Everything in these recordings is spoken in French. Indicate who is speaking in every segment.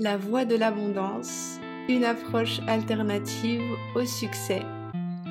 Speaker 1: La voie de l'abondance, une approche alternative au succès,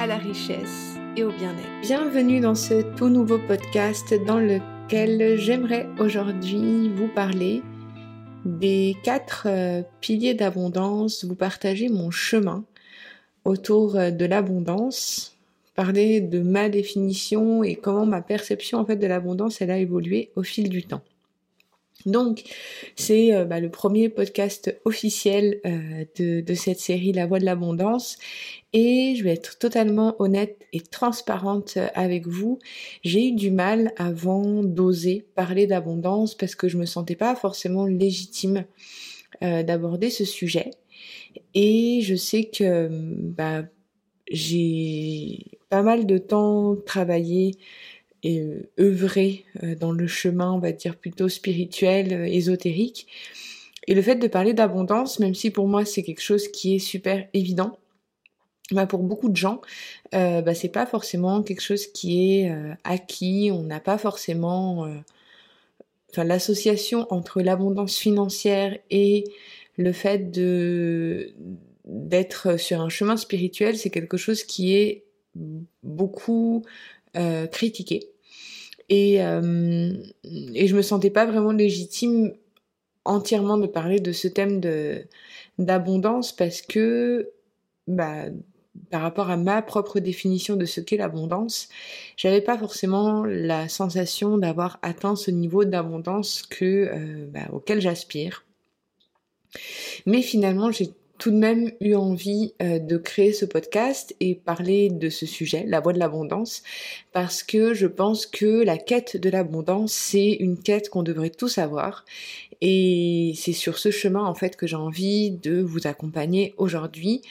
Speaker 1: à la richesse et au bien-être. Bienvenue dans ce tout nouveau podcast dans lequel j'aimerais aujourd'hui vous parler des quatre euh, piliers d'abondance, vous partager mon chemin autour euh, de l'abondance, parler de ma définition et comment ma perception en fait de l'abondance elle a évolué au fil du temps. Donc, c'est euh, bah, le premier podcast officiel euh, de, cette série La Voix de l'Abondance. Et je vais être totalement honnête et transparente euh, avec vous. J'ai eu du mal avant d'oser parler d'abondance parce que je me sentais pas forcément légitime d'aborder ce sujet. Et je sais que bah, j'ai pas mal de temps travaillé euh, œuvrer euh, dans le chemin, on va dire plutôt spirituel, euh, ésotérique. Et le fait de parler d'abondance, même si pour moi c'est quelque chose qui est super évident, bah pour beaucoup de gens, bah c'est pas forcément quelque chose qui est acquis. On n'a pas forcément, enfin l'association entre l'abondance financière et le fait d'être sur un chemin spirituel, c'est quelque chose qui est beaucoup critiqué. Et, euh, et je me sentais pas vraiment légitime entièrement de parler de ce thème de d'abondance parce que bah, par rapport à ma propre définition de ce qu'est l'abondance, j'avais pas forcément la sensation d'avoir atteint ce niveau d'abondance que euh, bah, auquel j'aspire. Mais finalement, j'ai tout de même eu envie euh, de créer ce podcast et parler de ce sujet, la voie de l'abondance, parce que je pense que la quête de l'abondance, c'est une quête qu'on devrait tous avoir. Et c'est sur ce chemin, en fait, que j'ai envie de vous accompagner aujourd'hui.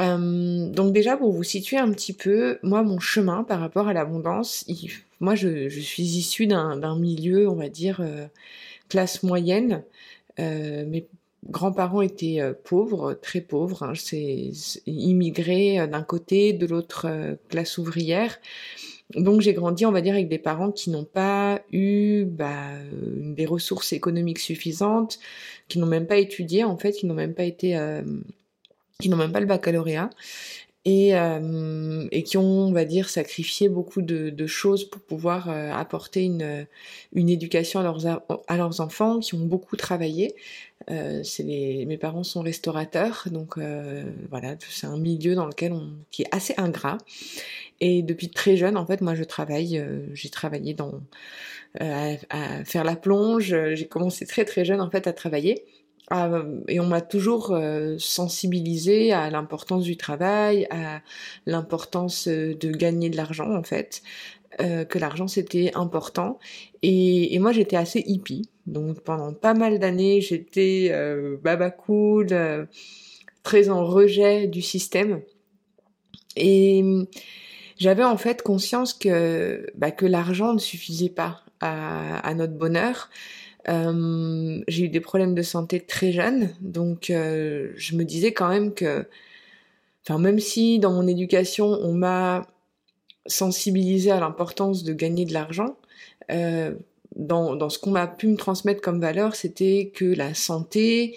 Speaker 1: Euh, donc déjà, pour vous situer un petit peu, moi, mon chemin par rapport à l'abondance, moi, je, suis issue d'un milieu, on va dire, euh, classe moyenne. Mais grands-parents étaient euh, pauvres, très pauvres, hein, c'est immigrés euh, d'un côté, de l'autre euh, classe ouvrière. Donc j'ai grandi, on va dire, avec des parents qui n'ont pas eu bah, des ressources économiques suffisantes, qui n'ont même pas étudié en fait, qui n'ont même pas été, qui n'ont même pas le baccalauréat et, euh, et qui ont, on va dire, sacrifié beaucoup de, de choses pour pouvoir euh, apporter une, une éducation à leurs, à leurs enfants, qui ont beaucoup travaillé. Euh, les, mes parents sont restaurateurs, donc euh, voilà, c'est un milieu dans lequel on, qui est assez ingrat. Et depuis très jeune, en fait, moi, je travaille, euh, j'ai travaillé dans à, à, faire la plonge. J'ai commencé très très jeune en fait à travailler. Et on m'a toujours euh, sensibilisé à l'importance du travail, à l'importance euh, de gagner de l'argent en fait, euh, que l'argent c'était important. Et, et moi j'étais assez hippie, donc pendant pas mal d'années j'étais euh, baba cool, très en rejet du système. Et j'avais en fait conscience que, bah, que l'argent ne suffisait pas à, à notre bonheur euh, j'ai eu des problèmes de santé très jeune, donc euh, je me disais quand même que, enfin même si dans mon éducation on m'a sensibilisé à l'importance de gagner de l'argent, euh, dans, dans ce qu'on m'a pu me transmettre comme valeur, c'était que la santé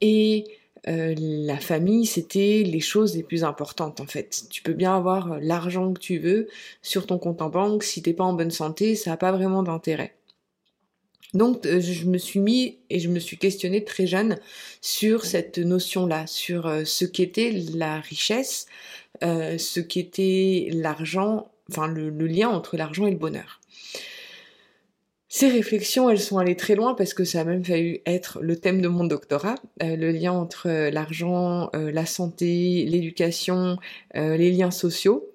Speaker 1: et euh, la famille, c'était les choses les plus importantes en fait. Tu peux bien avoir l'argent que tu veux sur ton compte en banque, si t'es pas en bonne santé, ça n'a pas vraiment d'intérêt. Donc euh, je me suis mis et je me suis questionnée très jeune sur cette notion-là, sur euh, ce qu'était la richesse, euh, ce qu'était l'argent, enfin le, lien entre l'argent et le bonheur. Ces réflexions, elles sont allées très loin parce que ça a même fallu être le thème de mon doctorat, le lien entre l'argent, la santé, l'éducation, les liens sociaux,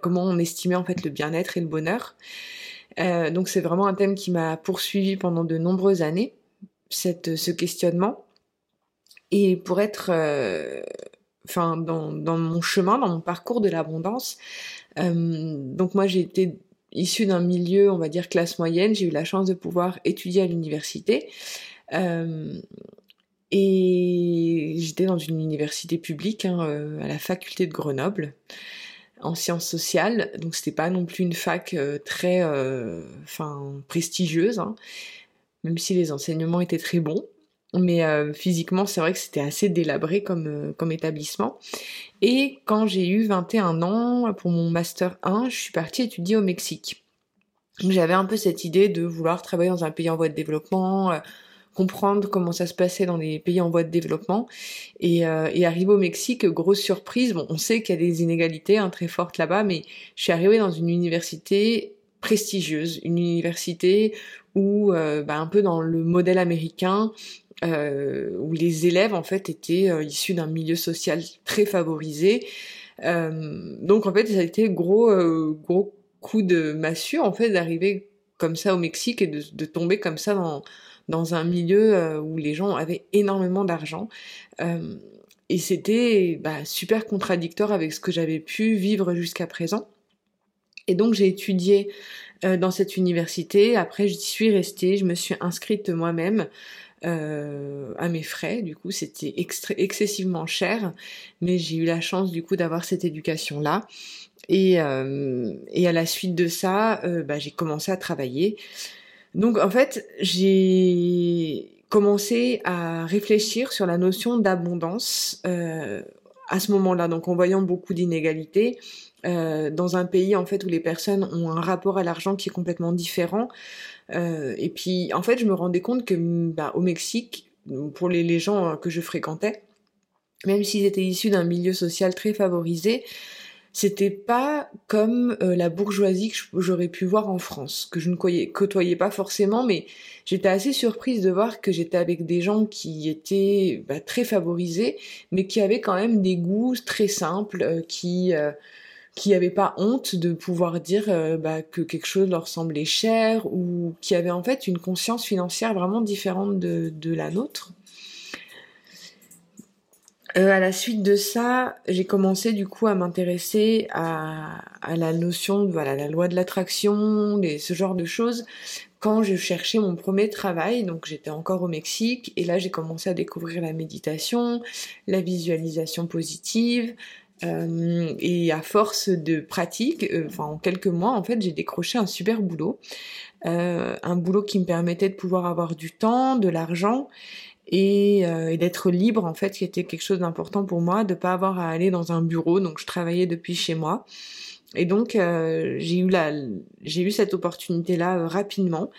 Speaker 1: comment on estimait en fait le bien-être et le bonheur. Euh, donc c'est vraiment un thème qui m'a poursuivi pendant de nombreuses années, cette, ce questionnement. Et pour être, euh, enfin, dans, mon chemin, dans mon parcours de l'abondance, euh, donc moi j'ai été issue d'un milieu, on va dire classe moyenne. J'ai eu la chance de pouvoir étudier à l'université. Euh, et j'étais dans une université publique, hein, à la faculté de Grenoble en sciences sociales, donc c'était pas non plus une fac euh, très, euh, enfin prestigieuse, hein, même si les enseignements étaient très bons. mais physiquement c'est vrai que c'était assez délabré comme, comme établissement. Et quand j'ai eu 21 ans, pour mon master 1, je suis partie étudier au Mexique. J'avais un peu cette idée de vouloir travailler dans un pays en voie de développement, comprendre comment ça se passait dans les pays en voie de développement. Et, euh, arrivé au Mexique, grosse surprise, bon, on sait qu'il y a des inégalités hein, très fortes là-bas, mais je suis arrivée dans une université prestigieuse, une université où, euh, bah, un peu dans le modèle américain, euh, où les élèves en fait étaient euh, issus d'un milieu social très favorisé. Donc en fait, ça a été gros gros coup de massue en fait d'arriver comme ça au Mexique et de, de tomber comme ça dans dans un milieu euh, où les gens avaient énormément d'argent. Euh, et c'était bah, super contradictoire avec ce que j'avais pu vivre jusqu'à présent. Et donc j'ai étudié euh, dans cette université. Après, j'y suis restée. Je me suis inscrite moi-même. à mes frais. Du coup, c'était excessivement cher, mais j'ai eu la chance du coup d'avoir cette éducation-là. Et, et à la suite de ça, bah, j'ai commencé à travailler. Donc en fait, j'ai commencé à réfléchir sur la notion d'abondance euh, à ce moment-là. Donc en voyant beaucoup d'inégalités euh, dans un pays en fait où les personnes ont un rapport à l'argent qui est complètement différent. Euh, et puis en fait, je me rendais compte que bah, au Mexique, pour les, les gens que je fréquentais, même s'ils étaient issus d'un milieu social très favorisé, c'était pas comme euh, la bourgeoisie que j'aurais pu voir en France, que je ne côtoyais pas forcément, mais j'étais assez surprise de voir que j'étais avec des gens qui étaient bah, très favorisés, mais qui avaient quand même des goûts très simples, euh, qui euh, qui n'avaient pas honte de pouvoir dire bah, que quelque chose leur semblait cher ou qui avaient en fait une conscience financière vraiment différente de, de la nôtre. Euh, à la suite de ça, j'ai commencé du coup à m'intéresser à, à, la notion de voilà, la loi de l'attraction, ce genre de choses, quand je cherchais mon premier travail. Donc j'étais encore au Mexique et là j'ai commencé à découvrir la méditation, la visualisation positive. Euh, et à force de pratique, euh, en quelques mois en fait, j'ai décroché un super boulot, euh, un boulot qui me permettait de pouvoir avoir du temps, de l'argent euh, et, d'être libre en fait qui était quelque chose d'important pour moi de pas avoir à aller dans un bureau. Donc je travaillais depuis chez moi. Et donc euh, j'ai eu la j'ai eu cette opportunité là euh, rapidement.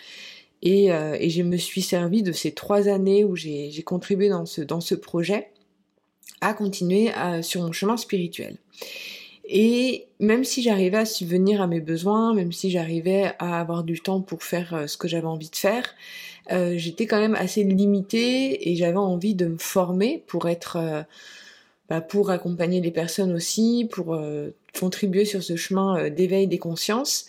Speaker 1: Et, et je me suis servi de ces trois années où j'ai contribué dans ce dans ce projet à continuer sur mon chemin spirituel et même si j'arrivais à subvenir à mes besoins, même si j'arrivais à avoir du temps pour faire ce que j'avais envie de faire, euh, j'étais quand même assez limitée et j'avais envie de me former pour être, euh, bah, pour accompagner les personnes aussi, pour euh, contribuer sur ce chemin d'éveil des consciences.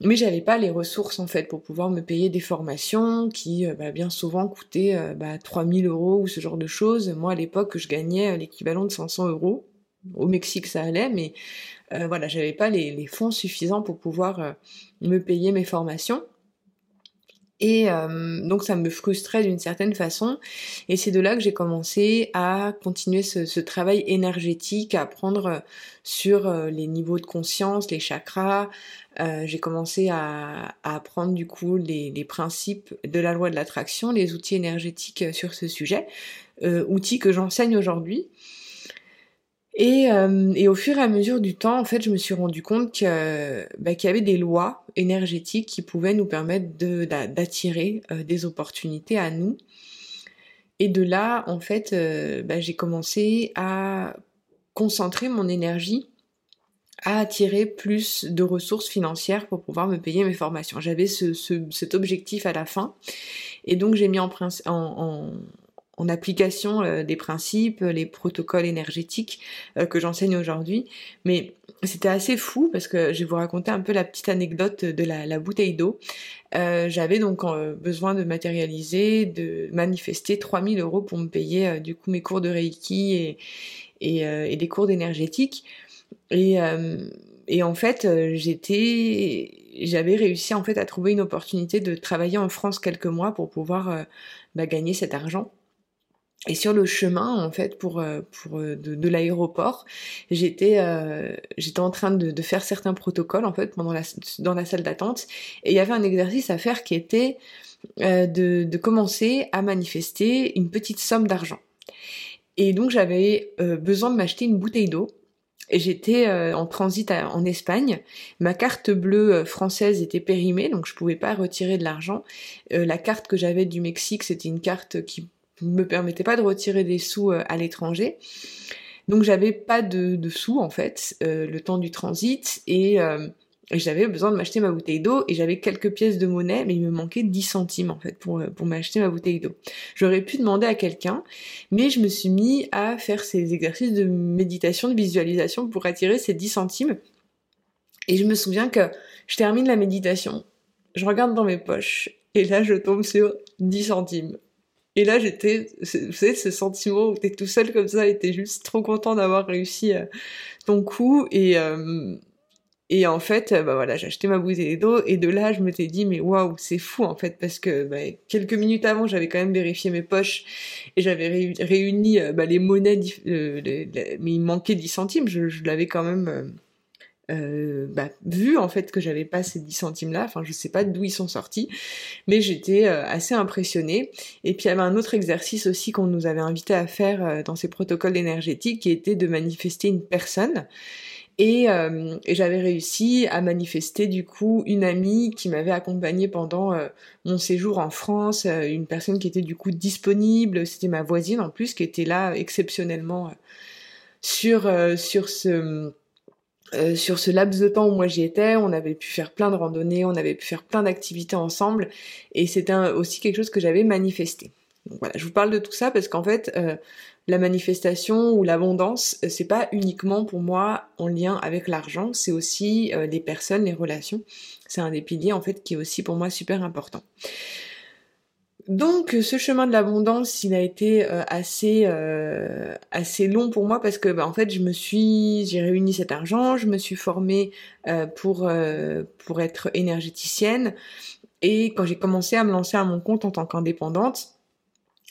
Speaker 1: Mais j'avais pas les ressources en fait pour pouvoir me payer des formations qui bah, bien souvent coûtaient bah, 3000 euros ou ce genre de choses. Moi à l'époque je gagnais l'équivalent de 500 euros. Au Mexique ça allait, mais voilà j'avais pas les, les, fonds suffisants pour pouvoir me payer mes formations. Et euh, donc ça me frustrait d'une certaine façon. Et c'est de là que j'ai commencé à continuer ce, travail énergétique, à apprendre sur euh, les niveaux de conscience, les chakras. Euh, j'ai commencé à, apprendre du coup les, les, principes de la loi de l'attraction, les outils énergétiques sur ce sujet, outils que j'enseigne aujourd'hui. Et, euh, et, au fur et à mesure du temps, en fait, je me suis rendu compte que, bah, qu'il y avait des lois énergétiques qui pouvaient nous permettre d'attirer euh, des opportunités à nous. Et de là, en fait, euh, bah, j'ai commencé à concentrer mon énergie à attirer plus de ressources financières pour pouvoir me payer mes formations. J'avais ce, ce, cet objectif à la fin. Et donc j'ai mis en, en, en application euh, des principes, les protocoles énergétiques euh, que j'enseigne aujourd'hui. Mais c'était assez fou parce que je vais vous raconter un peu la petite anecdote de la, bouteille d'eau. Euh, j'avais donc besoin de matérialiser, de manifester 3000 euros pour me payer du coup mes cours de Reiki et, des cours d'énergétique. Et, en fait, j'avais réussi en fait à trouver une opportunité de travailler en France quelques mois pour pouvoir bah, gagner cet argent. Et sur le chemin, en fait, pour, euh, pour euh, de, l'aéroport, j'étais euh, j'étais en train de, faire certains protocoles en fait pendant la, dans la salle d'attente, et il y avait un exercice à faire qui était de, de, commencer à manifester une petite somme d'argent. Et donc j'avais besoin de m'acheter une bouteille d'eau j'étais euh, en transit en Espagne. Ma carte bleue française était périmée, donc je pouvais pas retirer de l'argent. La carte que j'avais du Mexique, c'était une carte qui me permettait pas de retirer des sous à l'étranger. Donc j'avais pas de, sous en fait le temps du transit et j'avais besoin de m'acheter ma bouteille d'eau et j'avais quelques pièces de monnaie, mais il me manquait 10 centimes en fait pour, pour m'acheter ma bouteille d'eau. J'aurais pu demander à quelqu'un, mais je me suis mis à faire ces exercices de méditation, de visualisation pour attirer ces 10 centimes. Et je me souviens que je termine la méditation, je regarde dans mes poches et là je tombe sur 10 centimes. Et là, j'étais, vous savez, ce sentiment où t'es tout seul comme ça et t'es juste trop content d'avoir réussi euh, ton coup. Et, euh, en fait, euh, bah voilà, j'ai acheté ma bouteille d'eau et de là, je me suis dit mais waouh, c'est fou en fait parce que bah, quelques minutes avant, j'avais quand même vérifié mes poches et j'avais réuni bah, les monnaies, mais il manquait 10 centimes. Je, l'avais quand même bah, vu en fait que j'avais pas ces 10 centimes là. Enfin, je sais pas d'où ils sont sortis, mais j'étais assez impressionnée. Et puis il y avait un autre exercice aussi qu'on nous avait invité à faire dans ces protocoles énergétiques qui était de manifester une personne. Euh, et, j'avais réussi à manifester du coup une amie qui m'avait accompagnée pendant euh, mon séjour en France, euh, une personne qui était du coup disponible, c'était ma voisine en plus qui était là exceptionnellement sur sur ce sur ce laps de temps où moi j'y étais, on avait pu faire plein de randonnées, on avait pu faire plein d'activités ensemble, et c'était aussi quelque chose que j'avais manifesté. Donc voilà, je vous parle de tout ça parce qu'en fait, la manifestation ou l'abondance, euh, c'est pas uniquement pour moi en lien avec l'argent, c'est aussi euh, les personnes, les relations. C'est un des piliers en fait qui est aussi pour moi super important. Donc ce chemin de l'abondance, il a été euh, assez assez long pour moi parce que bah, en fait je me suis j'ai réuni cet argent, je me suis formée pour pour être énergéticienne. Et quand j'ai commencé à me lancer à mon compte en tant qu'indépendante,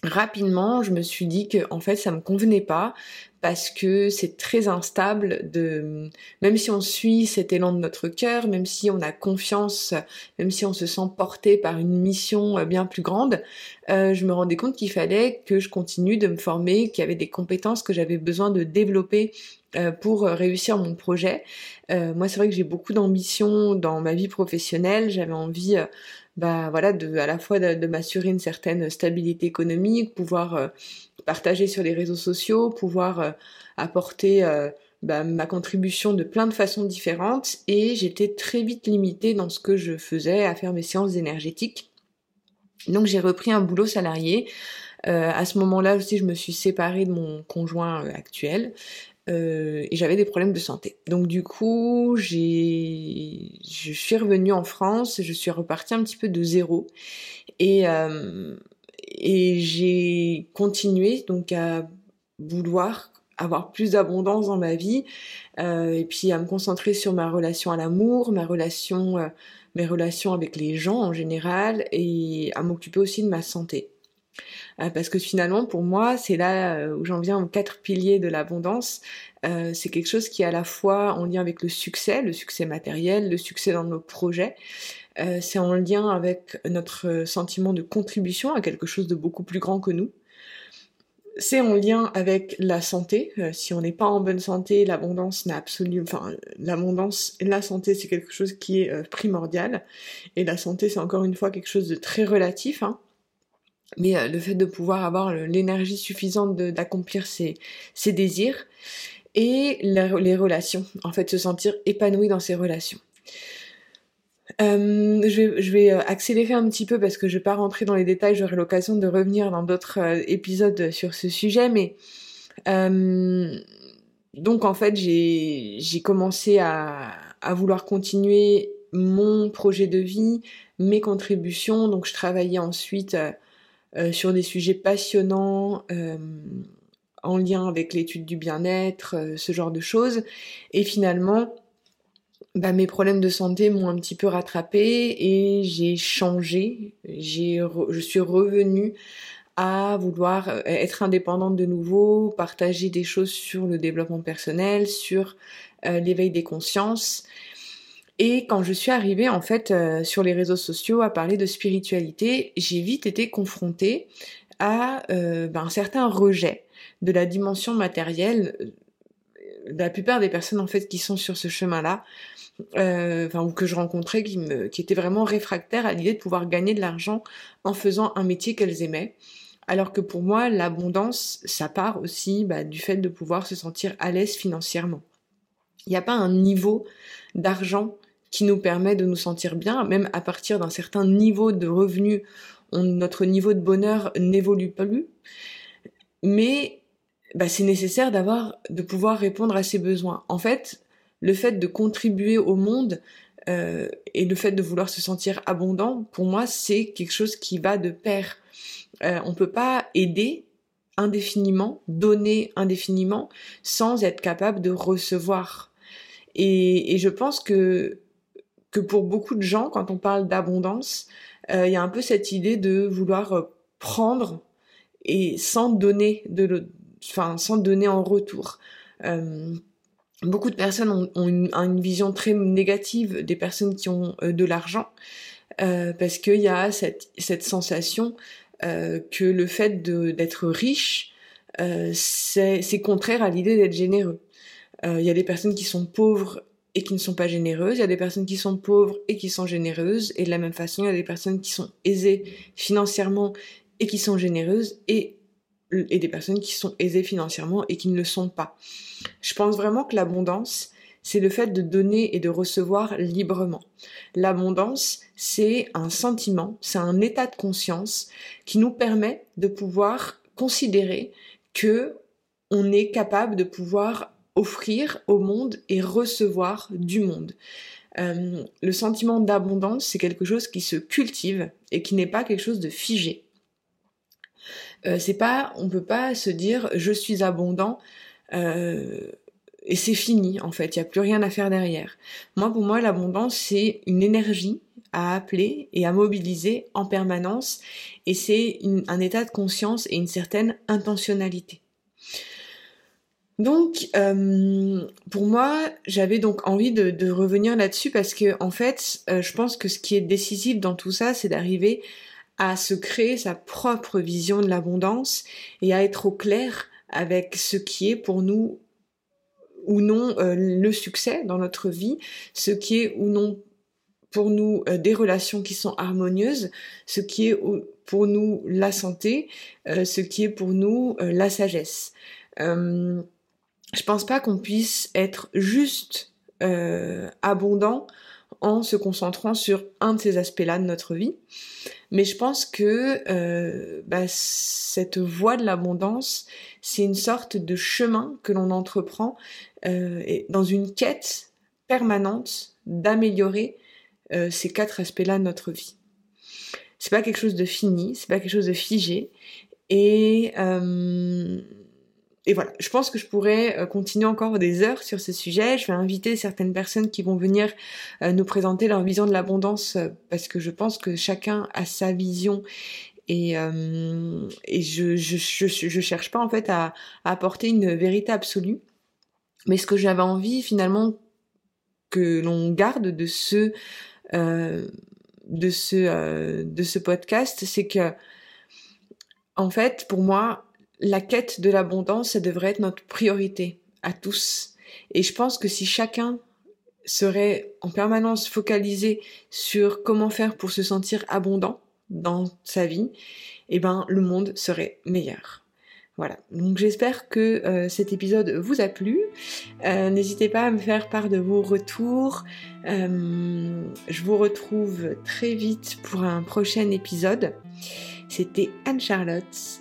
Speaker 1: rapidement, je me suis dit que en fait ça me convenait pas parce que c'est très instable de même si on suit cet élan de notre cœur, même si on a confiance, même si on se sent porté par une mission euh, bien plus grande, euh, je me rendais compte qu'il fallait que je continue de me former, qu'il y avait des compétences que j'avais besoin de développer pour réussir mon projet. moi, c'est vrai que j'ai beaucoup d'ambition dans ma vie professionnelle. J'avais envie bah voilà, de, à la fois de, m'assurer une certaine stabilité économique, pouvoir euh, partager sur les réseaux sociaux, pouvoir euh, apporter euh, bah, ma contribution de plein de façons différentes, et j'étais très vite limitée dans ce que je faisais à faire mes séances énergétiques. Donc j'ai repris un boulot salarié. à ce moment-là aussi, je me suis séparée de mon conjoint actuel euh, et j'avais des problèmes de santé. Donc du coup, j'ai, je suis revenue en France, je suis repartie un petit peu de zéro et euh, et j'ai continué donc à vouloir avoir plus d'abondance dans ma vie euh, et puis à me concentrer sur ma relation à l'amour, ma relation, mes relations avec les gens en général et à m'occuper aussi de ma santé. Euh, parce que finalement, pour moi, c'est là euh, où j'en viens aux quatre piliers de l'abondance. Euh, c'est quelque chose qui est à la fois en lien avec le succès, le succès matériel, le succès dans nos projets. c'est en lien avec notre sentiment de contribution à quelque chose de beaucoup plus grand que nous. C'est en lien avec la santé. si on n'est pas en bonne santé, l'abondance n'a absolument, enfin, l'abondance, la santé, c'est quelque chose qui est primordial. Et la santé, c'est encore une fois quelque chose de très relatif. Hein mais euh, le fait de pouvoir avoir l'énergie suffisante d'accomplir ses, ses, désirs et les relations, en fait se sentir épanoui dans ses relations. Euh, je, vais, euh, accélérer un petit peu parce que je vais pas rentrer dans les détails, j'aurai l'occasion de revenir dans d'autres épisodes sur ce sujet, mais donc en fait j'ai commencé à, vouloir continuer mon projet de vie, mes contributions, donc je travaillais ensuite sur des sujets passionnants euh, en lien avec l'étude du bien-être, euh, ce genre de choses. Et finalement, bah, mes problèmes de santé m'ont un petit peu rattrapé et j'ai changé. J'ai, je suis revenue à vouloir être indépendante de nouveau, partager des choses sur le développement personnel, sur l'éveil des consciences. Et quand je suis arrivée en fait euh, sur les réseaux sociaux à parler de spiritualité, j'ai vite été confrontée à euh, ben, un certain rejet de la dimension matérielle. La plupart des personnes en fait qui sont sur ce chemin-là, euh, enfin ou que je rencontrais, qui étaient vraiment réfractaires à l'idée de pouvoir gagner de l'argent en faisant un métier qu'elles aimaient. Alors que pour moi, l'abondance, ça part aussi bah, du fait de pouvoir se sentir à l'aise financièrement. Il n'y a pas un niveau d'argent qui nous permet de nous sentir bien, même à partir d'un certain niveau de revenu, notre niveau de bonheur n'évolue plus. Mais bah, c'est nécessaire d'avoir, de pouvoir répondre à ses besoins. En fait, le fait de contribuer au monde euh, et le fait de vouloir se sentir abondant, pour moi, c'est quelque chose qui va de pair. Euh, on peut pas aider indéfiniment, donner indéfiniment, sans être capable de recevoir. Et, et je pense que que pour beaucoup de gens, quand on parle d'abondance, euh, il y a un peu cette idée de vouloir euh, prendre et sans donner de, enfin sans donner en retour. Euh, beaucoup de personnes ont, une, vision très négative des personnes qui ont de l'argent parce qu'il y a cette sensation que le fait d'être riche c'est contraire à l'idée d'être généreux. Il y a des personnes qui sont pauvres et qui ne sont pas généreuses, il y a des personnes qui sont pauvres et qui sont généreuses, et de la même façon, il y a des personnes qui sont aisées financièrement et qui sont généreuses, et, et des personnes qui sont aisées financièrement et qui ne le sont pas. Je pense vraiment que l'abondance, c'est le fait de donner et de recevoir librement. L'abondance, c'est un sentiment, c'est un état de conscience qui nous permet de pouvoir considérer que on est capable de pouvoir offrir au monde et recevoir du monde. Euh, le sentiment d'abondance, c'est quelque chose qui se cultive et qui n'est pas quelque chose de figé. Euh, c'est pas, on peut pas se dire je suis abondant euh, et c'est fini en fait, il n'y a plus rien à faire derrière. Moi, pour moi, l'abondance c'est une énergie à appeler et à mobiliser en permanence et c'est un état de conscience et une certaine intentionnalité. Donc, euh, pour moi, j'avais donc envie de, revenir là-dessus parce que, en fait, euh, je pense que ce qui est décisif dans tout ça, c'est d'arriver à se créer sa propre vision de l'abondance et à être au clair avec ce qui est pour nous ou non euh, le succès dans notre vie, ce qui est ou non pour nous des relations qui sont harmonieuses, ce qui est pour nous la santé, ce qui est pour nous la sagesse je pense pas qu'on puisse être juste euh, abondant en se concentrant sur un de ces aspects-là de notre vie. Mais je pense que euh, bah, cette voie de l'abondance, c'est une sorte de chemin que l'on entreprend euh, dans une quête permanente d'améliorer euh, ces quatre aspects-là de notre vie. C'est pas quelque chose de fini, c'est pas quelque chose de figé. Et euh, et voilà, je pense que je pourrais euh, continuer encore des heures sur ce sujet. Je vais inviter certaines personnes qui vont venir euh, nous présenter leur vision de l'abondance euh, parce que je pense que chacun a sa vision et, et je, je, je, cherche pas en fait à, à, apporter une vérité absolue. Mais ce que j'avais envie finalement que l'on garde de ce de ce de ce podcast, c'est que en fait pour moi la quête de l'abondance, ça devrait être notre priorité à tous. Et je pense que si chacun serait en permanence focalisé sur comment faire pour se sentir abondant dans sa vie, eh ben le monde serait meilleur. Voilà, donc j'espère que euh, cet épisode vous a plu. Euh, n'hésitez pas à me faire part de vos retours. Euh, je vous retrouve très vite pour un prochain épisode. C'était Anne-Charlotte